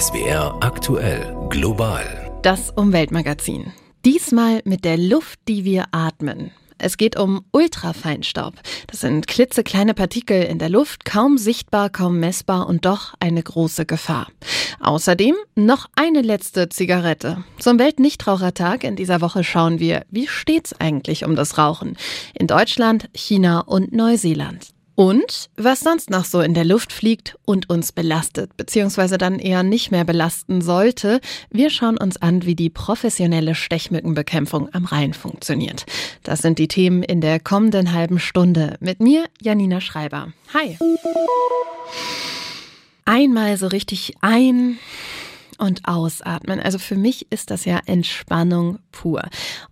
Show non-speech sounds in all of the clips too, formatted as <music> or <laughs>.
SWR aktuell global. Das Umweltmagazin. Diesmal mit der Luft, die wir atmen. Es geht um Ultrafeinstaub. Das sind klitzekleine Partikel in der Luft, kaum sichtbar, kaum messbar und doch eine große Gefahr. Außerdem noch eine letzte Zigarette. Zum Weltnichtrauchertag in dieser Woche schauen wir, wie steht's eigentlich um das Rauchen in Deutschland, China und Neuseeland. Und was sonst noch so in der Luft fliegt und uns belastet, beziehungsweise dann eher nicht mehr belasten sollte. Wir schauen uns an, wie die professionelle Stechmückenbekämpfung am Rhein funktioniert. Das sind die Themen in der kommenden halben Stunde. Mit mir, Janina Schreiber. Hi. Einmal so richtig ein und ausatmen. Also für mich ist das ja Entspannung pur.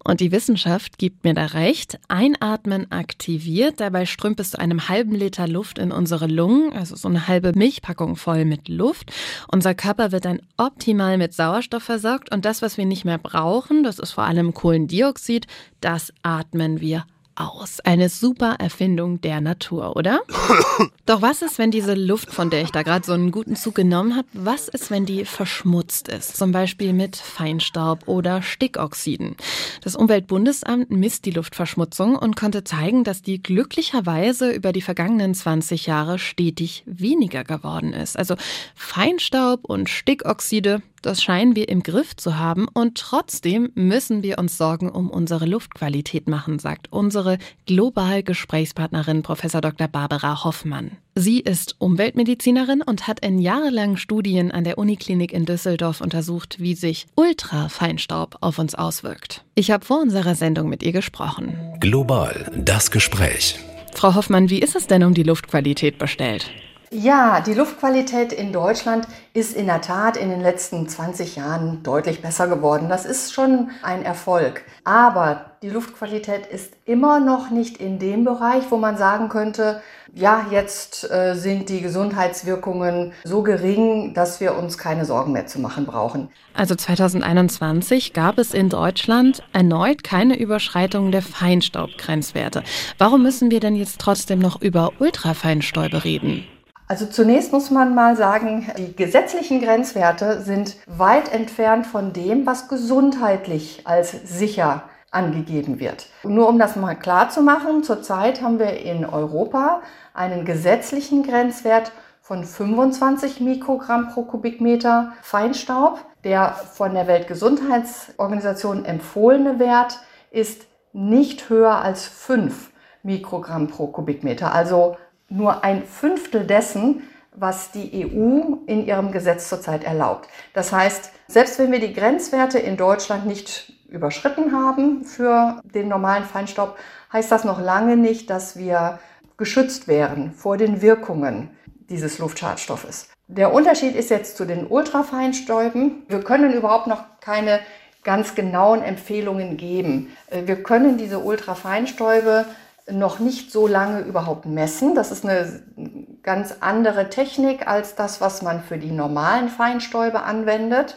Und die Wissenschaft gibt mir da recht. Einatmen aktiviert, dabei strömt du einem halben Liter Luft in unsere Lungen, also so eine halbe Milchpackung voll mit Luft. Unser Körper wird dann optimal mit Sauerstoff versorgt und das, was wir nicht mehr brauchen, das ist vor allem Kohlendioxid, das atmen wir aus. Eine super Erfindung der Natur, oder? <laughs> Doch was ist, wenn diese Luft, von der ich da gerade so einen guten Zug genommen habe, was ist, wenn die verschmutzt ist? Zum Beispiel mit Feinstaub oder Stickoxiden. Das Umweltbundesamt misst die Luftverschmutzung und konnte zeigen, dass die glücklicherweise über die vergangenen 20 Jahre stetig weniger geworden ist. Also Feinstaub und Stickoxide, das scheinen wir im Griff zu haben und trotzdem müssen wir uns Sorgen um unsere Luftqualität machen, sagt unsere global Gesprächspartnerin Prof. Dr. Barbara Hoffmann. Sie ist Umweltmedizinerin und hat in jahrelangen Studien an der Uniklinik in Düsseldorf untersucht, wie sich Ultrafeinstaub auf uns auswirkt. Ich habe vor unserer Sendung mit ihr gesprochen. Global das Gespräch. Frau Hoffmann, wie ist es denn um die Luftqualität bestellt? Ja, die Luftqualität in Deutschland ist in der Tat in den letzten 20 Jahren deutlich besser geworden. Das ist schon ein Erfolg. Aber die Luftqualität ist immer noch nicht in dem Bereich, wo man sagen könnte, ja, jetzt äh, sind die Gesundheitswirkungen so gering, dass wir uns keine Sorgen mehr zu machen brauchen. Also 2021 gab es in Deutschland erneut keine Überschreitung der Feinstaubgrenzwerte. Warum müssen wir denn jetzt trotzdem noch über Ultrafeinstäube reden? Also zunächst muss man mal sagen, die gesetzlichen Grenzwerte sind weit entfernt von dem, was gesundheitlich als sicher angegeben wird. Nur um das mal klar zu machen, zurzeit haben wir in Europa einen gesetzlichen Grenzwert von 25 Mikrogramm pro Kubikmeter Feinstaub. Der von der Weltgesundheitsorganisation empfohlene Wert ist nicht höher als 5 Mikrogramm pro Kubikmeter, also nur ein Fünftel dessen, was die EU in ihrem Gesetz zurzeit erlaubt. Das heißt, selbst wenn wir die Grenzwerte in Deutschland nicht überschritten haben für den normalen Feinstaub, heißt das noch lange nicht, dass wir geschützt wären vor den Wirkungen dieses Luftschadstoffes. Der Unterschied ist jetzt zu den Ultrafeinstäuben. Wir können überhaupt noch keine ganz genauen Empfehlungen geben. Wir können diese Ultrafeinstäube noch nicht so lange überhaupt messen. Das ist eine ganz andere Technik als das, was man für die normalen Feinstäube anwendet.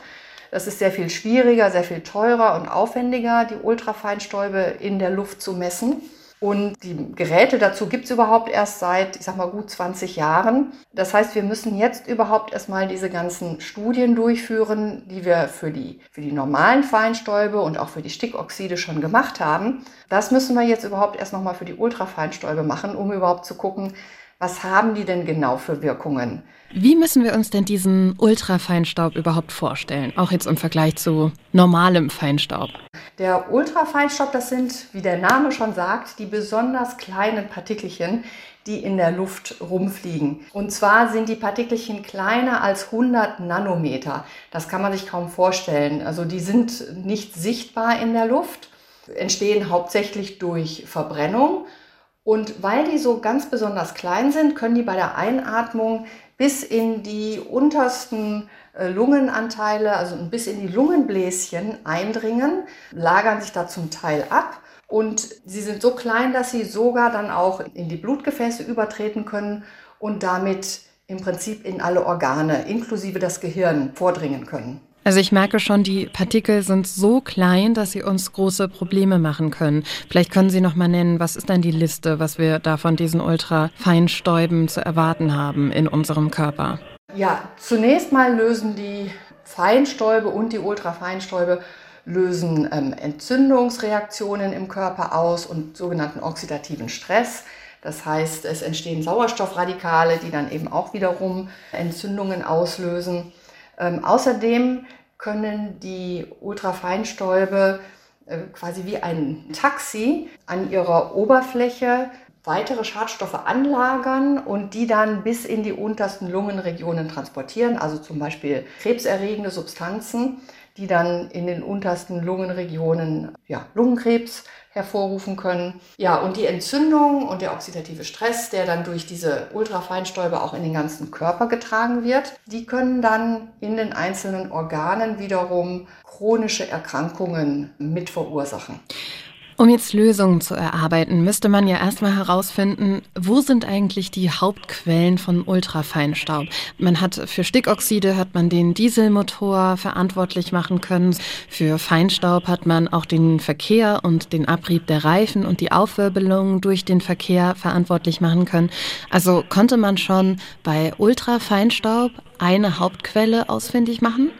Das ist sehr viel schwieriger, sehr viel teurer und aufwendiger, die Ultrafeinstäube in der Luft zu messen. Und die Geräte dazu gibt es überhaupt erst seit, ich sag mal, gut 20 Jahren. Das heißt, wir müssen jetzt überhaupt erstmal diese ganzen Studien durchführen, die wir für die, für die normalen Feinstäube und auch für die Stickoxide schon gemacht haben. Das müssen wir jetzt überhaupt erst nochmal für die Ultrafeinstäube machen, um überhaupt zu gucken, was haben die denn genau für Wirkungen? Wie müssen wir uns denn diesen Ultrafeinstaub überhaupt vorstellen? Auch jetzt im Vergleich zu normalem Feinstaub. Der Ultrafeinstaub, das sind, wie der Name schon sagt, die besonders kleinen Partikelchen, die in der Luft rumfliegen. Und zwar sind die Partikelchen kleiner als 100 Nanometer. Das kann man sich kaum vorstellen. Also die sind nicht sichtbar in der Luft, entstehen hauptsächlich durch Verbrennung und weil die so ganz besonders klein sind, können die bei der Einatmung bis in die untersten äh, Lungenanteile, also bis in die Lungenbläschen eindringen, lagern sich da zum Teil ab und sie sind so klein, dass sie sogar dann auch in die Blutgefäße übertreten können und damit im Prinzip in alle Organe, inklusive das Gehirn, vordringen können. Also ich merke schon, die Partikel sind so klein, dass sie uns große Probleme machen können. Vielleicht können Sie noch mal nennen, was ist denn die Liste, was wir da von diesen ultrafeinstäuben zu erwarten haben in unserem Körper? Ja, zunächst mal lösen die Feinstäube und die Ultrafeinstäube lösen ähm, Entzündungsreaktionen im Körper aus und sogenannten oxidativen Stress. Das heißt, es entstehen Sauerstoffradikale, die dann eben auch wiederum Entzündungen auslösen. Ähm, außerdem können die Ultrafeinstäube äh, quasi wie ein Taxi an ihrer Oberfläche weitere Schadstoffe anlagern und die dann bis in die untersten Lungenregionen transportieren, also zum Beispiel krebserregende Substanzen die dann in den untersten Lungenregionen ja, Lungenkrebs hervorrufen können. Ja, und die Entzündung und der oxidative Stress, der dann durch diese Ultrafeinstäube auch in den ganzen Körper getragen wird, die können dann in den einzelnen Organen wiederum chronische Erkrankungen mit verursachen. Um jetzt Lösungen zu erarbeiten, müsste man ja erstmal herausfinden, wo sind eigentlich die Hauptquellen von Ultrafeinstaub. Man hat für Stickoxide hat man den Dieselmotor verantwortlich machen können. Für Feinstaub hat man auch den Verkehr und den Abrieb der Reifen und die Aufwirbelung durch den Verkehr verantwortlich machen können. Also konnte man schon bei Ultrafeinstaub eine Hauptquelle ausfindig machen?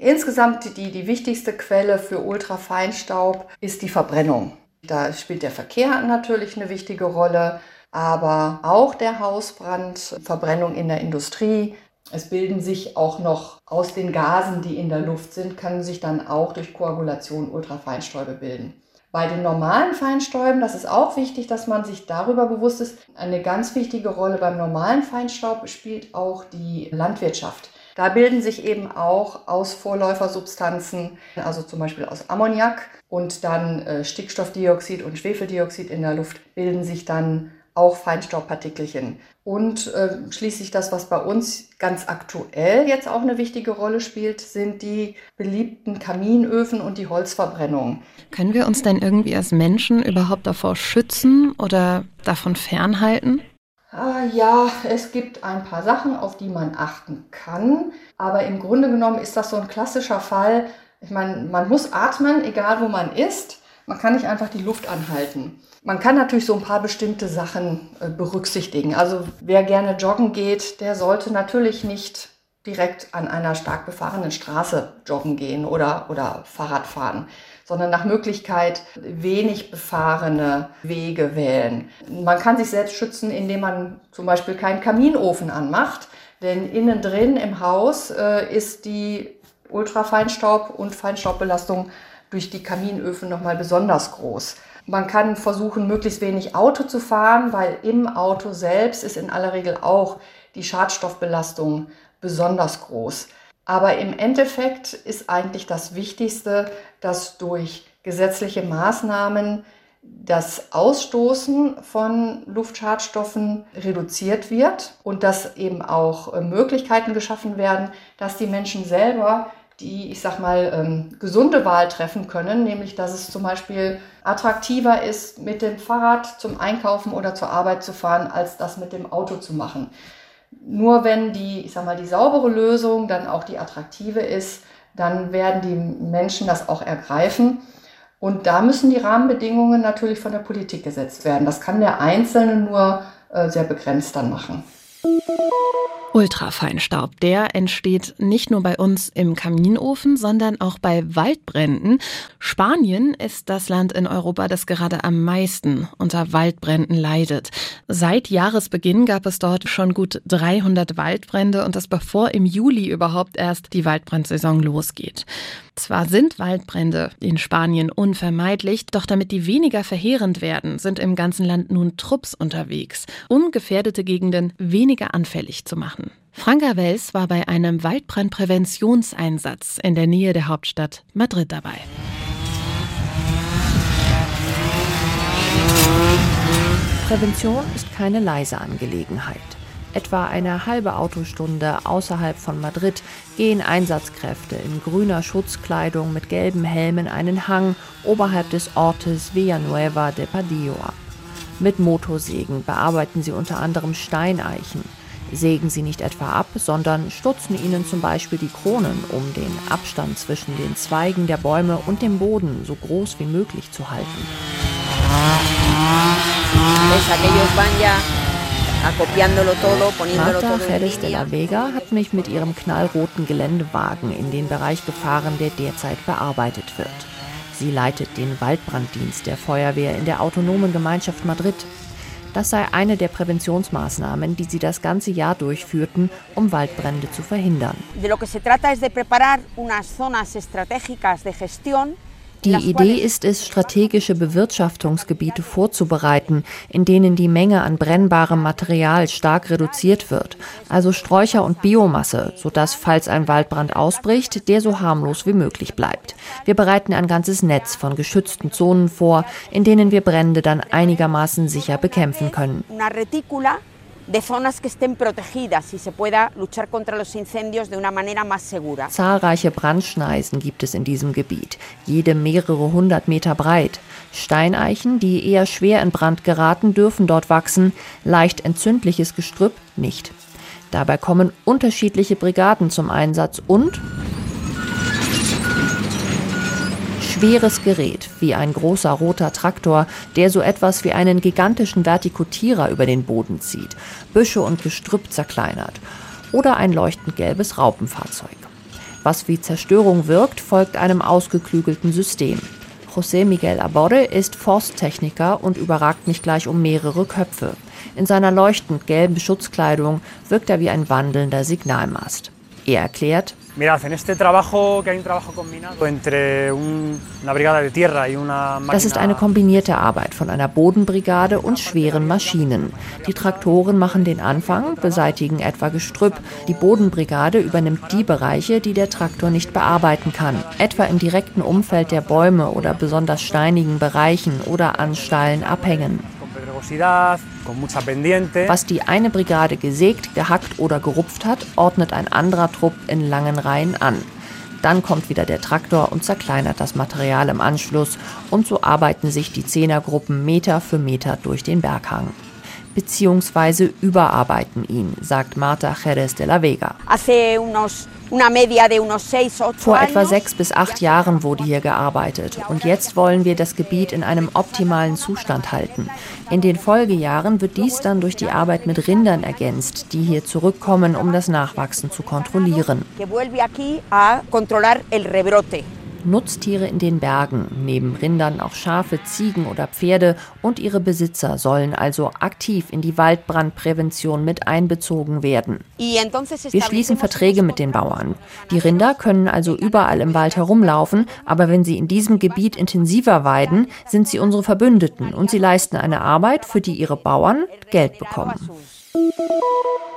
Insgesamt die, die wichtigste Quelle für Ultrafeinstaub ist die Verbrennung. Da spielt der Verkehr natürlich eine wichtige Rolle, aber auch der Hausbrand, Verbrennung in der Industrie. Es bilden sich auch noch aus den Gasen, die in der Luft sind, können sich dann auch durch Koagulation Ultrafeinstäube bilden. Bei den normalen Feinstäuben, das ist auch wichtig, dass man sich darüber bewusst ist, eine ganz wichtige Rolle beim normalen Feinstaub spielt auch die Landwirtschaft. Da bilden sich eben auch aus Vorläufersubstanzen, also zum Beispiel aus Ammoniak und dann äh, Stickstoffdioxid und Schwefeldioxid in der Luft, bilden sich dann auch Feinstaubpartikelchen. Und äh, schließlich das, was bei uns ganz aktuell jetzt auch eine wichtige Rolle spielt, sind die beliebten Kaminöfen und die Holzverbrennung. Können wir uns denn irgendwie als Menschen überhaupt davor schützen oder davon fernhalten? Ah, ja, es gibt ein paar Sachen, auf die man achten kann. Aber im Grunde genommen ist das so ein klassischer Fall. Ich meine, man muss atmen, egal wo man ist. Man kann nicht einfach die Luft anhalten. Man kann natürlich so ein paar bestimmte Sachen äh, berücksichtigen. Also wer gerne joggen geht, der sollte natürlich nicht direkt an einer stark befahrenen Straße joggen gehen oder, oder Fahrrad fahren sondern nach Möglichkeit wenig befahrene Wege wählen. Man kann sich selbst schützen, indem man zum Beispiel keinen Kaminofen anmacht, denn innen drin im Haus äh, ist die Ultrafeinstaub- und Feinstaubbelastung durch die Kaminöfen nochmal besonders groß. Man kann versuchen, möglichst wenig Auto zu fahren, weil im Auto selbst ist in aller Regel auch die Schadstoffbelastung besonders groß. Aber im Endeffekt ist eigentlich das Wichtigste, dass durch gesetzliche Maßnahmen das Ausstoßen von Luftschadstoffen reduziert wird und dass eben auch äh, Möglichkeiten geschaffen werden, dass die Menschen selber die, ich sag mal, ähm, gesunde Wahl treffen können, nämlich dass es zum Beispiel attraktiver ist, mit dem Fahrrad zum Einkaufen oder zur Arbeit zu fahren, als das mit dem Auto zu machen. Nur wenn die, ich sag mal, die saubere Lösung dann auch die attraktive ist, dann werden die Menschen das auch ergreifen. Und da müssen die Rahmenbedingungen natürlich von der Politik gesetzt werden. Das kann der Einzelne nur äh, sehr begrenzt dann machen. Ultrafeinstaub, der entsteht nicht nur bei uns im Kaminofen, sondern auch bei Waldbränden. Spanien ist das Land in Europa, das gerade am meisten unter Waldbränden leidet. Seit Jahresbeginn gab es dort schon gut 300 Waldbrände und das bevor im Juli überhaupt erst die Waldbrandsaison losgeht. Zwar sind Waldbrände in Spanien unvermeidlich, doch damit die weniger verheerend werden, sind im ganzen Land nun Trupps unterwegs, um gefährdete Gegenden weniger anfällig zu machen. Franka Wels war bei einem Waldbrandpräventionseinsatz in der Nähe der Hauptstadt Madrid dabei. Prävention ist keine leise Angelegenheit. Etwa eine halbe Autostunde außerhalb von Madrid gehen Einsatzkräfte in grüner Schutzkleidung mit gelben Helmen einen Hang oberhalb des Ortes Villanueva de Padillo ab. Mit Motorsägen bearbeiten sie unter anderem Steineichen. Sägen sie nicht etwa ab, sondern stutzen ihnen zum Beispiel die Kronen, um den Abstand zwischen den Zweigen der Bäume und dem Boden so groß wie möglich zu halten. Marta Jerez de la Vega hat mich mit ihrem knallroten Geländewagen in den Bereich gefahren, der derzeit bearbeitet wird. Sie leitet den Waldbranddienst der Feuerwehr in der autonomen Gemeinschaft Madrid. Das sei eine der Präventionsmaßnahmen, die sie das ganze Jahr durchführten, um Waldbrände zu verhindern. De lo que se trata es de preparar unas zonas estratégicas de gestión die Idee ist es, strategische Bewirtschaftungsgebiete vorzubereiten, in denen die Menge an brennbarem Material stark reduziert wird, also Sträucher und Biomasse, sodass, falls ein Waldbrand ausbricht, der so harmlos wie möglich bleibt. Wir bereiten ein ganzes Netz von geschützten Zonen vor, in denen wir Brände dann einigermaßen sicher bekämpfen können de zonas que estén protegidas y se pueda luchar contra los incendios de una manera más segura. Zahlreiche Brandschneisen gibt es in diesem Gebiet, jede mehrere hundert Meter breit. Steineichen, die eher schwer in Brand geraten, dürfen dort wachsen, leicht entzündliches Gestrüpp nicht. Dabei kommen unterschiedliche Brigaden zum Einsatz und schweres Gerät, wie ein großer roter Traktor, der so etwas wie einen gigantischen Vertikutierer über den Boden zieht, Büsche und Gestrüpp zerkleinert, oder ein leuchtend gelbes Raupenfahrzeug. Was wie Zerstörung wirkt, folgt einem ausgeklügelten System. José Miguel Aborde ist Forsttechniker und überragt mich gleich um mehrere Köpfe. In seiner leuchtend gelben Schutzkleidung wirkt er wie ein wandelnder Signalmast. Er erklärt, Mirad, en este trabajo, que hay un trabajo combinado entre un, una brigada de tierra y una máquina. Das ist eine kombinierte Arbeit von einer Bodenbrigade und schweren Maschinen. Die Traktoren machen den Anfang, beseitigen etwa Gestrüpp. Die Bodenbrigade übernimmt die Bereiche, die der Traktor nicht bearbeiten kann, etwa im direkten Umfeld der Bäume oder besonders steinigen Bereichen oder an steilen Abhängen. Was die eine Brigade gesägt, gehackt oder gerupft hat, ordnet ein anderer Trupp in langen Reihen an. Dann kommt wieder der Traktor und zerkleinert das Material im Anschluss und so arbeiten sich die Zehnergruppen Meter für Meter durch den Berghang. Beziehungsweise überarbeiten ihn, sagt Marta Jerez de la Vega. Vor etwa sechs bis acht Jahren wurde hier gearbeitet und jetzt wollen wir das Gebiet in einem optimalen Zustand halten. In den Folgejahren wird dies dann durch die Arbeit mit Rindern ergänzt, die hier zurückkommen, um das Nachwachsen zu kontrollieren. Nutztiere in den Bergen, neben Rindern auch Schafe, Ziegen oder Pferde und ihre Besitzer sollen also aktiv in die Waldbrandprävention mit einbezogen werden. Wir schließen Verträge mit den Bauern. Die Rinder können also überall im Wald herumlaufen, aber wenn sie in diesem Gebiet intensiver weiden, sind sie unsere Verbündeten und sie leisten eine Arbeit, für die ihre Bauern Geld bekommen.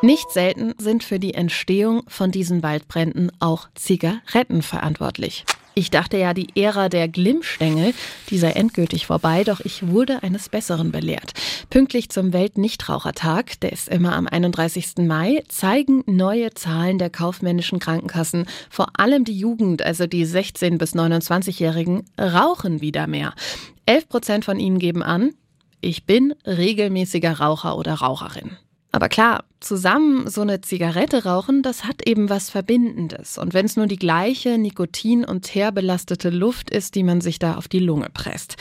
Nicht selten sind für die Entstehung von diesen Waldbränden auch Zigaretten verantwortlich. Ich dachte ja, die Ära der Glimmstängel, die sei endgültig vorbei, doch ich wurde eines Besseren belehrt. Pünktlich zum Weltnichtrauchertag, der ist immer am 31. Mai, zeigen neue Zahlen der kaufmännischen Krankenkassen, vor allem die Jugend, also die 16- bis 29-Jährigen, rauchen wieder mehr. 11 Prozent von ihnen geben an, ich bin regelmäßiger Raucher oder Raucherin. Aber klar, zusammen so eine Zigarette rauchen, das hat eben was Verbindendes. Und wenn es nur die gleiche Nikotin- und teerbelastete Luft ist, die man sich da auf die Lunge presst.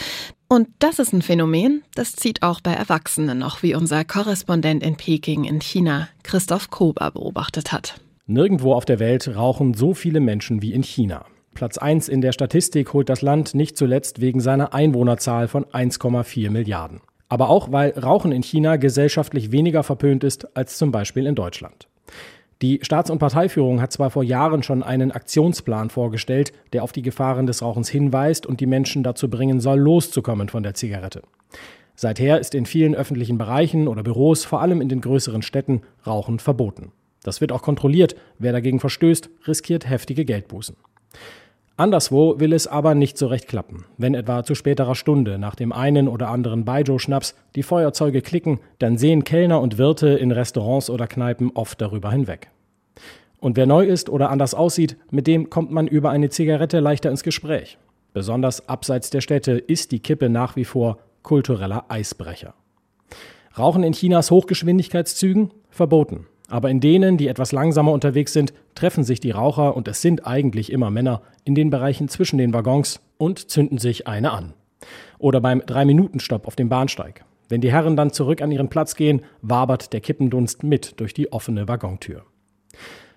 Und das ist ein Phänomen, das zieht auch bei Erwachsenen noch, wie unser Korrespondent in Peking in China, Christoph Kober, beobachtet hat. Nirgendwo auf der Welt rauchen so viele Menschen wie in China. Platz 1 in der Statistik holt das Land nicht zuletzt wegen seiner Einwohnerzahl von 1,4 Milliarden aber auch weil Rauchen in China gesellschaftlich weniger verpönt ist als zum Beispiel in Deutschland. Die Staats- und Parteiführung hat zwar vor Jahren schon einen Aktionsplan vorgestellt, der auf die Gefahren des Rauchens hinweist und die Menschen dazu bringen soll, loszukommen von der Zigarette. Seither ist in vielen öffentlichen Bereichen oder Büros, vor allem in den größeren Städten, Rauchen verboten. Das wird auch kontrolliert. Wer dagegen verstößt, riskiert heftige Geldbußen. Anderswo will es aber nicht so recht klappen. Wenn etwa zu späterer Stunde nach dem einen oder anderen Baijiu-Schnaps die Feuerzeuge klicken, dann sehen Kellner und Wirte in Restaurants oder Kneipen oft darüber hinweg. Und wer neu ist oder anders aussieht, mit dem kommt man über eine Zigarette leichter ins Gespräch. Besonders abseits der Städte ist die Kippe nach wie vor kultureller Eisbrecher. Rauchen in Chinas Hochgeschwindigkeitszügen? Verboten. Aber in denen, die etwas langsamer unterwegs sind, treffen sich die Raucher, und es sind eigentlich immer Männer, in den Bereichen zwischen den Waggons und zünden sich eine an. Oder beim 3-Minuten-Stopp auf dem Bahnsteig. Wenn die Herren dann zurück an ihren Platz gehen, wabert der Kippendunst mit durch die offene Waggontür.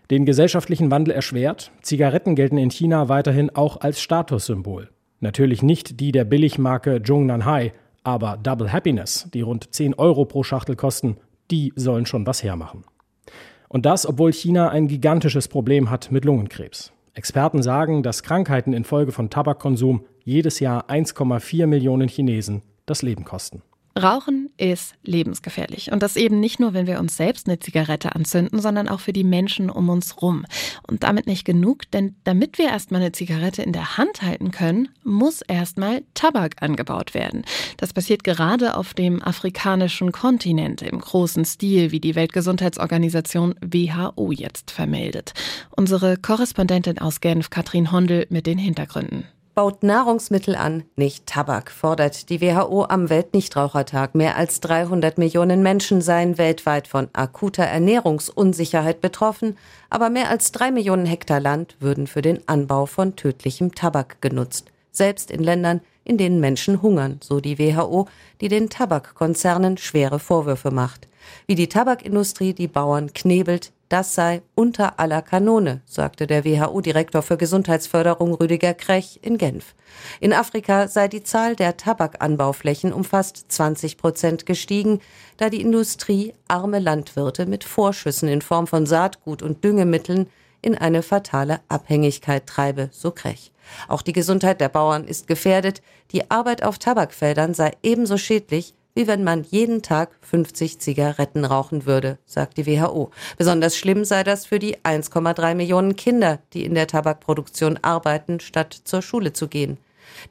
Den gesellschaftlichen Wandel erschwert, Zigaretten gelten in China weiterhin auch als Statussymbol. Natürlich nicht die der Billigmarke Zhongnan Hai, aber Double Happiness, die rund 10 Euro pro Schachtel kosten, die sollen schon was hermachen. Und das, obwohl China ein gigantisches Problem hat mit Lungenkrebs. Experten sagen, dass Krankheiten infolge von Tabakkonsum jedes Jahr 1,4 Millionen Chinesen das Leben kosten. Rauchen ist lebensgefährlich. Und das eben nicht nur, wenn wir uns selbst eine Zigarette anzünden, sondern auch für die Menschen um uns rum. Und damit nicht genug, denn damit wir erstmal eine Zigarette in der Hand halten können, muss erstmal Tabak angebaut werden. Das passiert gerade auf dem afrikanischen Kontinent im großen Stil, wie die Weltgesundheitsorganisation WHO jetzt vermeldet. Unsere Korrespondentin aus Genf, Katrin Hondel, mit den Hintergründen baut Nahrungsmittel an, nicht Tabak, fordert die WHO am Weltnichtrauchertag. Mehr als 300 Millionen Menschen seien weltweit von akuter Ernährungsunsicherheit betroffen, aber mehr als drei Millionen Hektar Land würden für den Anbau von tödlichem Tabak genutzt. Selbst in Ländern, in denen Menschen hungern, so die WHO, die den Tabakkonzernen schwere Vorwürfe macht. Wie die Tabakindustrie die Bauern knebelt, das sei unter aller Kanone, sagte der WHO-Direktor für Gesundheitsförderung Rüdiger Krech in Genf. In Afrika sei die Zahl der Tabakanbauflächen um fast 20 Prozent gestiegen, da die Industrie arme Landwirte mit Vorschüssen in Form von Saatgut und Düngemitteln in eine fatale Abhängigkeit treibe, so Krech. Auch die Gesundheit der Bauern ist gefährdet. Die Arbeit auf Tabakfeldern sei ebenso schädlich wie wenn man jeden Tag 50 Zigaretten rauchen würde, sagt die WHO. Besonders schlimm sei das für die 1,3 Millionen Kinder, die in der Tabakproduktion arbeiten, statt zur Schule zu gehen.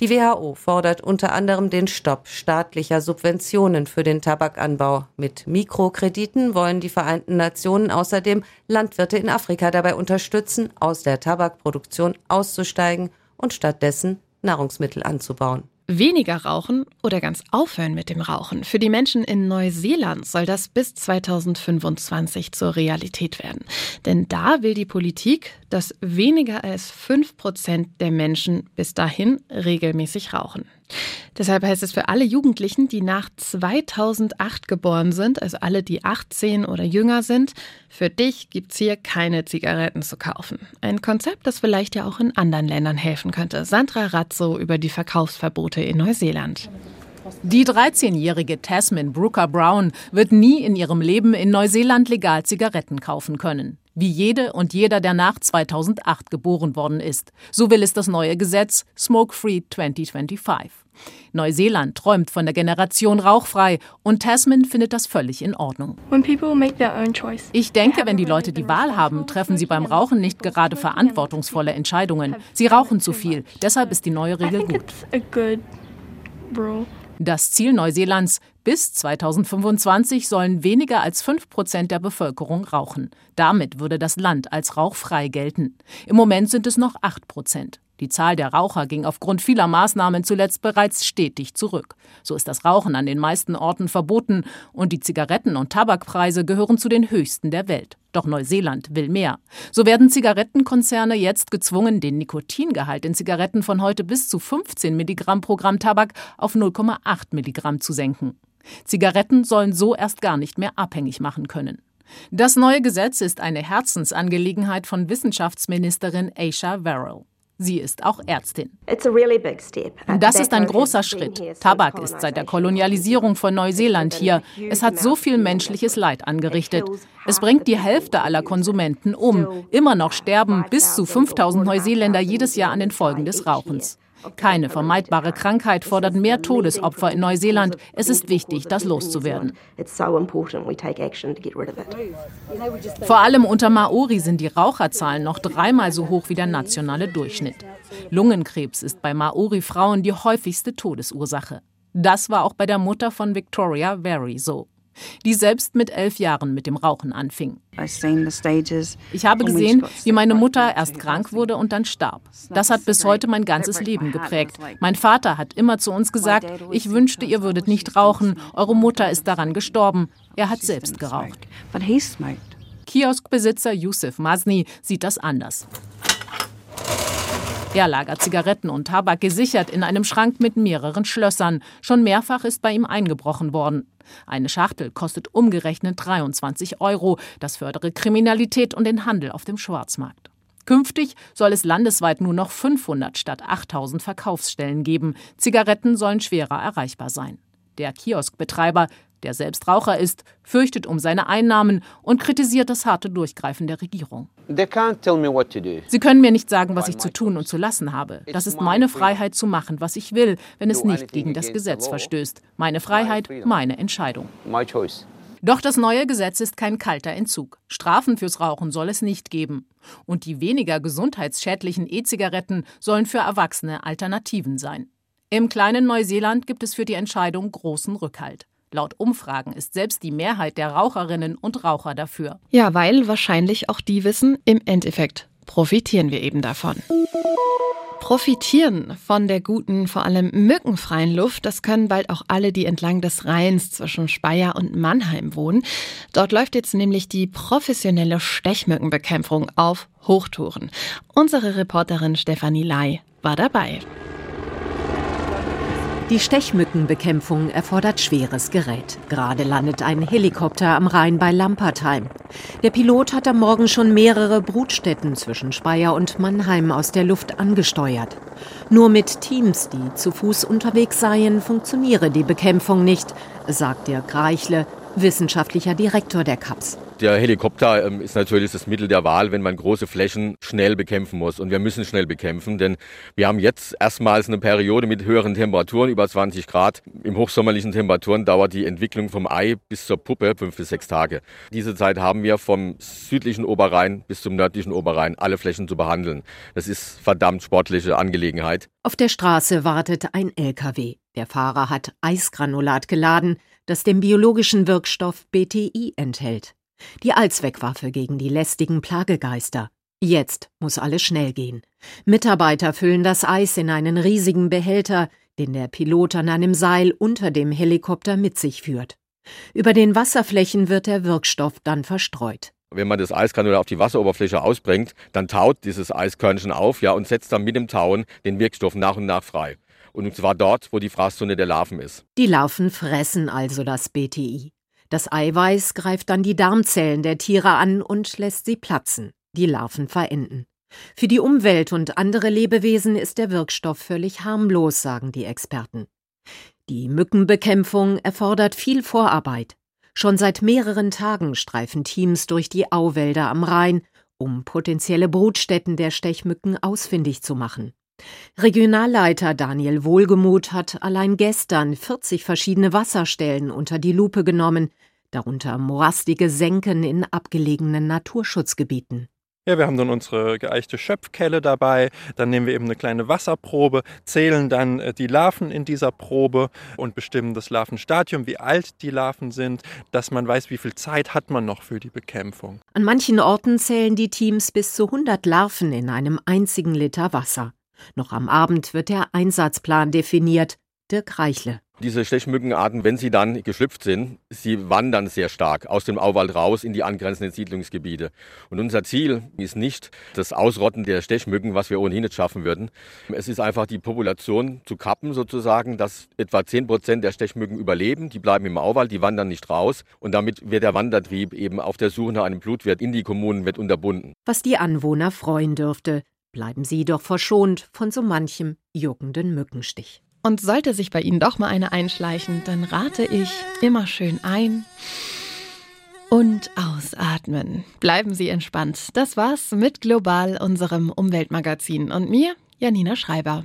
Die WHO fordert unter anderem den Stopp staatlicher Subventionen für den Tabakanbau. Mit Mikrokrediten wollen die Vereinten Nationen außerdem Landwirte in Afrika dabei unterstützen, aus der Tabakproduktion auszusteigen und stattdessen Nahrungsmittel anzubauen. Weniger rauchen oder ganz aufhören mit dem Rauchen. Für die Menschen in Neuseeland soll das bis 2025 zur Realität werden. Denn da will die Politik, dass weniger als 5 Prozent der Menschen bis dahin regelmäßig rauchen. Deshalb heißt es für alle Jugendlichen, die nach 2008 geboren sind, also alle, die 18 oder jünger sind, für dich gibt's hier keine Zigaretten zu kaufen. Ein Konzept, das vielleicht ja auch in anderen Ländern helfen könnte. Sandra Razzo über die Verkaufsverbote in Neuseeland. Die 13-jährige Tasmin Brooker Brown wird nie in ihrem Leben in Neuseeland legal Zigaretten kaufen können. Wie jede und jeder, der nach 2008 geboren worden ist. So will es das neue Gesetz Smoke Free 2025. Neuseeland träumt von der Generation rauchfrei und Tasman findet das völlig in Ordnung. Ich denke, wenn die Leute die Wahl haben, treffen sie beim Rauchen nicht gerade verantwortungsvolle Entscheidungen. Sie rauchen zu viel, deshalb ist die neue Regel gut. Das Ziel Neuseelands, bis 2025 sollen weniger als 5 Prozent der Bevölkerung rauchen. Damit würde das Land als rauchfrei gelten. Im Moment sind es noch 8 Prozent. Die Zahl der Raucher ging aufgrund vieler Maßnahmen zuletzt bereits stetig zurück. So ist das Rauchen an den meisten Orten verboten und die Zigaretten- und Tabakpreise gehören zu den höchsten der Welt. Doch Neuseeland will mehr. So werden Zigarettenkonzerne jetzt gezwungen, den Nikotingehalt in Zigaretten von heute bis zu 15 Milligramm pro Gramm Tabak auf 0,8 Milligramm zu senken. Zigaretten sollen so erst gar nicht mehr abhängig machen können. Das neue Gesetz ist eine Herzensangelegenheit von Wissenschaftsministerin Aisha Verrill. Sie ist auch Ärztin. Das ist ein großer Schritt. Tabak ist seit der Kolonialisierung von Neuseeland hier. Es hat so viel menschliches Leid angerichtet. Es bringt die Hälfte aller Konsumenten um. Immer noch sterben bis zu 5000 Neuseeländer jedes Jahr an den Folgen des Rauchens. Keine vermeidbare Krankheit fordert mehr Todesopfer in Neuseeland. Es ist wichtig, das loszuwerden. Vor allem unter Maori sind die Raucherzahlen noch dreimal so hoch wie der nationale Durchschnitt. Lungenkrebs ist bei Maori-Frauen die häufigste Todesursache. Das war auch bei der Mutter von Victoria Very so die selbst mit elf Jahren mit dem Rauchen anfing. Ich habe gesehen, wie meine Mutter erst krank wurde und dann starb. Das hat bis heute mein ganzes Leben geprägt. Mein Vater hat immer zu uns gesagt, ich wünschte, ihr würdet nicht rauchen, eure Mutter ist daran gestorben. Er hat selbst geraucht. Kioskbesitzer Yusuf Masni sieht das anders. Er lagert Zigaretten und Tabak gesichert in einem Schrank mit mehreren Schlössern. Schon mehrfach ist bei ihm eingebrochen worden. Eine Schachtel kostet umgerechnet 23 Euro. Das fördere Kriminalität und den Handel auf dem Schwarzmarkt. Künftig soll es landesweit nur noch 500 statt 8000 Verkaufsstellen geben. Zigaretten sollen schwerer erreichbar sein. Der Kioskbetreiber, der selbst Raucher ist, fürchtet um seine Einnahmen und kritisiert das harte Durchgreifen der Regierung. Sie können mir nicht sagen, was ich zu tun und zu lassen habe. Das ist meine Freiheit zu machen, was ich will, wenn es nicht gegen das Gesetz verstößt. Meine Freiheit, meine Entscheidung. Doch das neue Gesetz ist kein kalter Entzug. Strafen fürs Rauchen soll es nicht geben. Und die weniger gesundheitsschädlichen E-Zigaretten sollen für Erwachsene Alternativen sein. Im kleinen Neuseeland gibt es für die Entscheidung großen Rückhalt. Laut Umfragen ist selbst die Mehrheit der Raucherinnen und Raucher dafür. Ja, weil wahrscheinlich auch die wissen, im Endeffekt profitieren wir eben davon. Profitieren von der guten, vor allem mückenfreien Luft, das können bald auch alle, die entlang des Rheins zwischen Speyer und Mannheim wohnen. Dort läuft jetzt nämlich die professionelle Stechmückenbekämpfung auf Hochtouren. Unsere Reporterin Stefanie Lai war dabei. Die Stechmückenbekämpfung erfordert schweres Gerät. Gerade landet ein Helikopter am Rhein bei Lampertheim. Der Pilot hat am Morgen schon mehrere Brutstätten zwischen Speyer und Mannheim aus der Luft angesteuert. Nur mit Teams, die zu Fuß unterwegs seien, funktioniere die Bekämpfung nicht, sagt Dirk Reichle, wissenschaftlicher Direktor der CAPS. Der Helikopter ähm, ist natürlich das Mittel der Wahl, wenn man große Flächen schnell bekämpfen muss. Und wir müssen schnell bekämpfen, denn wir haben jetzt erstmals eine Periode mit höheren Temperaturen, über 20 Grad. Im hochsommerlichen Temperaturen dauert die Entwicklung vom Ei bis zur Puppe fünf bis sechs Tage. Diese Zeit haben wir vom südlichen Oberrhein bis zum nördlichen Oberrhein alle Flächen zu behandeln. Das ist verdammt sportliche Angelegenheit. Auf der Straße wartet ein LKW. Der Fahrer hat Eisgranulat geladen, das den biologischen Wirkstoff BTI enthält. Die Allzweckwaffe gegen die lästigen Plagegeister. Jetzt muss alles schnell gehen. Mitarbeiter füllen das Eis in einen riesigen Behälter, den der Pilot an einem Seil unter dem Helikopter mit sich führt. Über den Wasserflächen wird der Wirkstoff dann verstreut. Wenn man das Eisgranulat auf die Wasseroberfläche ausbringt, dann taut dieses Eiskörnchen auf ja, und setzt dann mit dem Tauen den Wirkstoff nach und nach frei. Und zwar dort, wo die Fraßzone der Larven ist. Die Larven fressen also das BTI. Das Eiweiß greift dann die Darmzellen der Tiere an und lässt sie platzen. Die Larven verenden. Für die Umwelt und andere Lebewesen ist der Wirkstoff völlig harmlos, sagen die Experten. Die Mückenbekämpfung erfordert viel Vorarbeit. Schon seit mehreren Tagen streifen Teams durch die Auwälder am Rhein, um potenzielle Brutstätten der Stechmücken ausfindig zu machen. Regionalleiter Daniel Wohlgemuth hat allein gestern 40 verschiedene Wasserstellen unter die Lupe genommen, darunter morastige Senken in abgelegenen Naturschutzgebieten. Ja, wir haben dann unsere geeichte Schöpfkelle dabei, dann nehmen wir eben eine kleine Wasserprobe, zählen dann äh, die Larven in dieser Probe und bestimmen das Larvenstadium, wie alt die Larven sind, dass man weiß, wie viel Zeit hat man noch für die Bekämpfung. An manchen Orten zählen die Teams bis zu 100 Larven in einem einzigen Liter Wasser. Noch am Abend wird der Einsatzplan definiert. Dirk Reichle. Diese Stechmückenarten, wenn sie dann geschlüpft sind, sie wandern sehr stark aus dem Auwald raus in die angrenzenden Siedlungsgebiete. Und unser Ziel ist nicht das Ausrotten der Stechmücken, was wir ohnehin nicht schaffen würden. Es ist einfach die Population zu kappen sozusagen, dass etwa 10 Prozent der Stechmücken überleben. Die bleiben im Auwald, die wandern nicht raus. Und damit wird der Wandertrieb eben auf der Suche nach einem Blutwirt in die Kommunen wird unterbunden. Was die Anwohner freuen dürfte. Bleiben Sie doch verschont von so manchem juckenden Mückenstich. Und sollte sich bei Ihnen doch mal eine einschleichen, dann rate ich immer schön ein und ausatmen. Bleiben Sie entspannt. Das war's mit Global, unserem Umweltmagazin und mir, Janina Schreiber.